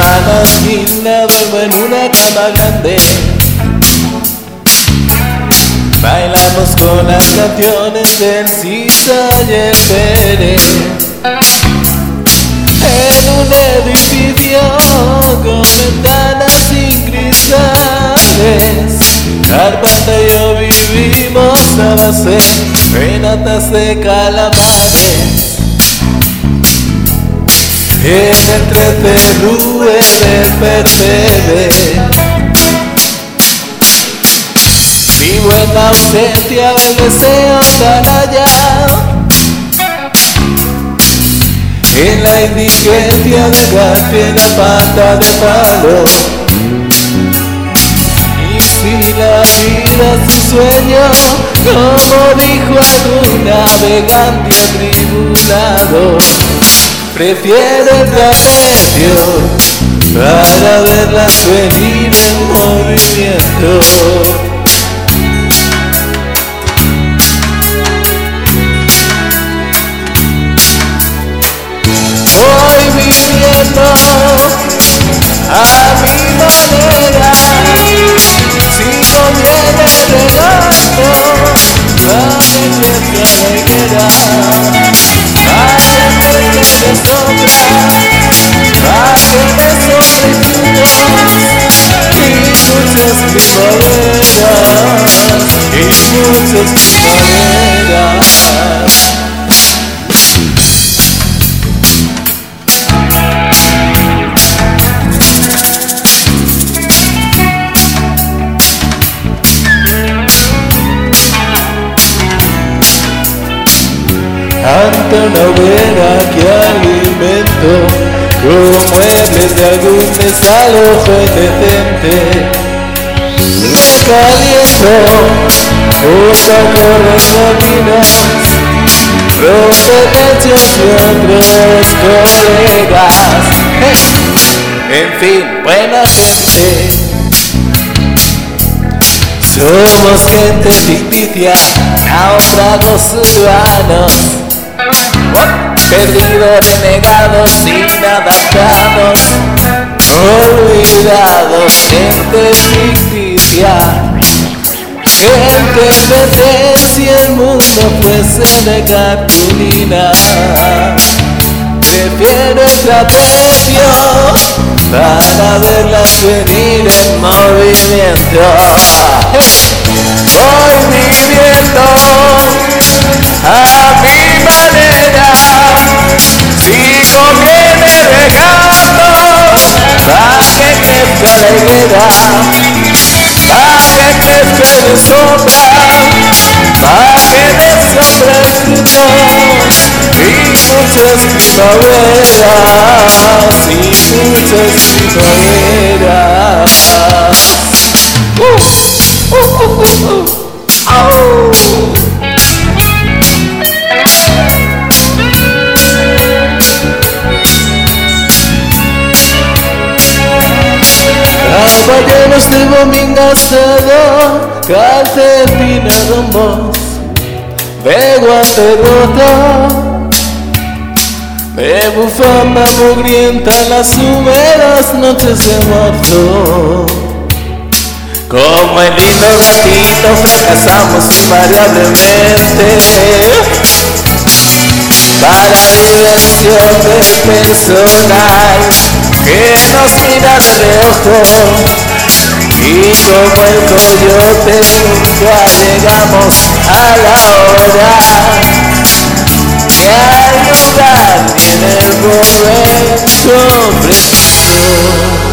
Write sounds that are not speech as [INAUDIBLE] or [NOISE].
Hermanas Gilda duermo en una cama grande. Bailamos con las canciones del Sisa y el Pérez. En un edificio con ventanas sin cristales. Carpata y yo vivimos a base de notas de calamares entre del Percebe Vivo en la ausencia del deseo allá. En la indigencia de la falta de palo. Y si la vida es un sueño Como dijo algún navegante atribulado Prefiero el trapecio para verlas venir en movimiento. Voy viviendo a mi manera, ante una hoguera que con muebles de algún desalojo indecente. Caliento los caminos, rompe techos y otros colegas. En fin, buena gente. Somos gente ficticia, náufragos urbanos perdidos, renegados, inadaptados, olvidados, gente ficticia, gente si el mundo fuese de cartulina. Prefiero el trapecio para verlas venir en movimiento. A mi manera, sigo bien regando para que crezca la higuera, para que crezca de sombra, para que de sombra el y muchas primaveras, y muchas primaveras. Uh, uh, uh, uh, uh. Caballeros [LAUGHS] de domingo asado, calcetina rombos, de guante roto, de bufanda mugrienta las húmedas noches de marzo. Como el lindo gatito fracasamos invariablemente. Para diversión del personal que nos mira de reojo y como el coyote nunca llegamos a la hora. Ni al lugar en el momento preciso